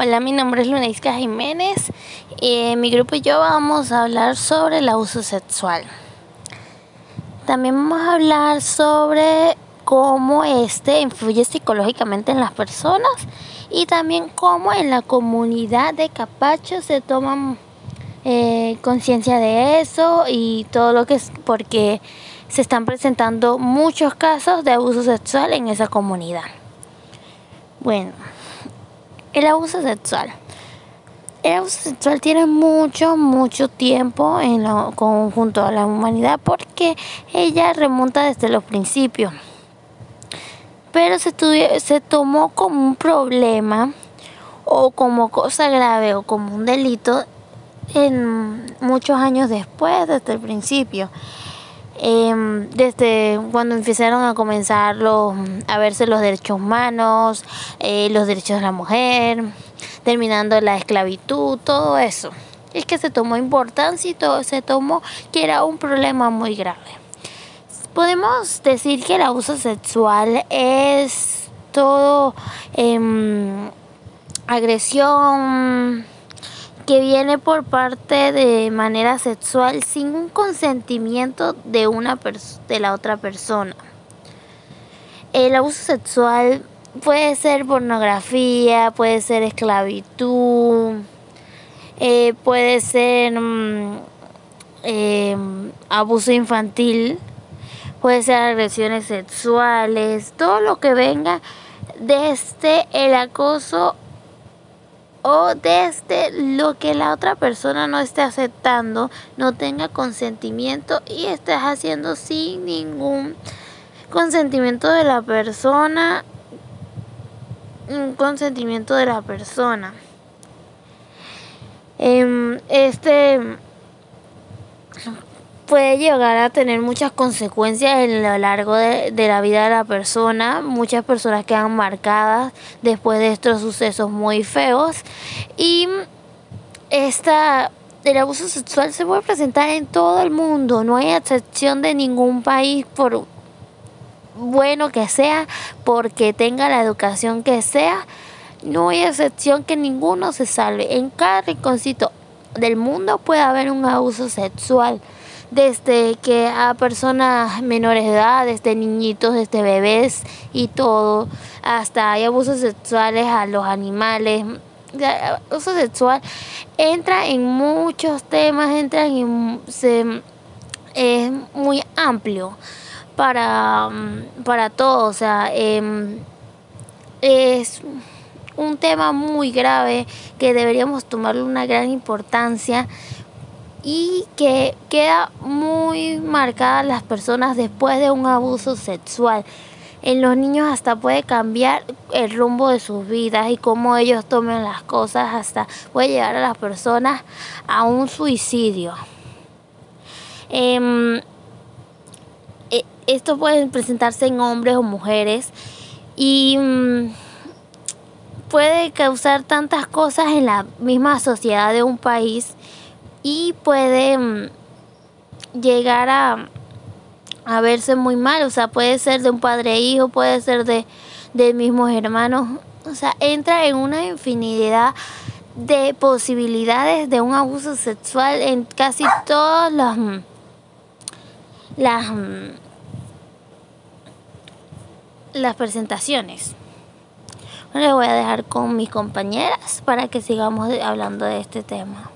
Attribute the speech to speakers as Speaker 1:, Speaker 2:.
Speaker 1: Hola, mi nombre es Luneisca Jiménez y mi grupo y yo vamos a hablar sobre el abuso sexual. También vamos a hablar sobre cómo este influye psicológicamente en las personas y también cómo en la comunidad de Capacho se toman eh, conciencia de eso y todo lo que es porque se están presentando muchos casos de abuso sexual en esa comunidad. Bueno. El abuso sexual. El abuso sexual tiene mucho, mucho tiempo en lo, conjunto a la humanidad porque ella remonta desde los principios. Pero se, se tomó como un problema o como cosa grave o como un delito en muchos años después, desde el principio. Em, desde cuando empezaron a comenzar a verse los derechos humanos, eh, los derechos de la mujer, terminando la esclavitud, todo eso. Es que se tomó importancia y todo se tomó que era un problema muy grave. Podemos decir que el abuso sexual es todo em, agresión que viene por parte de manera sexual sin un consentimiento de una de la otra persona. El abuso sexual puede ser pornografía, puede ser esclavitud, eh, puede ser mm, em, abuso infantil, puede ser agresiones sexuales, todo lo que venga desde el acoso o desde lo que la otra persona no esté aceptando, no tenga consentimiento y estés haciendo sin ningún consentimiento de la persona, un consentimiento de la persona. Em, este puede llegar a tener muchas consecuencias en lo largo de, la vida de la persona. Muchas personas quedan marcadas después de estos sucesos muy feos. Y esta, el abuso sexual se puede presentar en todo el mundo. No hay excepción de ningún país por bueno que sea, porque tenga la educación que sea. No hay excepción que ninguno se salve. En cada rinconcito del mundo puede haber un abuso sexual desde que a personas menores de edad, desde niñitos, desde bebés y todo, hasta hay abusos sexuales a los animales. Abuso sexual entra en muchos temas, entra en se, es muy amplio para, para todo, o sea, em, es un tema muy grave que deberíamos tomarle una gran importancia y que queda muy marcada las personas después de un abuso sexual. En los niños hasta puede cambiar el rumbo de sus vidas y cómo ellos tomen las cosas, hasta puede llevar a las personas a un suicidio. Em, e, esto puede presentarse en hombres o mujeres y mm, puede causar tantas cosas en la misma sociedad de un país y puede mm, llegar a, a verse muy mal, o sea, puede ser de un padre e hijo, puede ser de, de mismos hermanos, o sea, entra en una infinidad de posibilidades de un abuso sexual en casi todas las mm, las mm, las presentaciones. Les voy a dejar con mis compañeras para que sigamos hablando de este tema.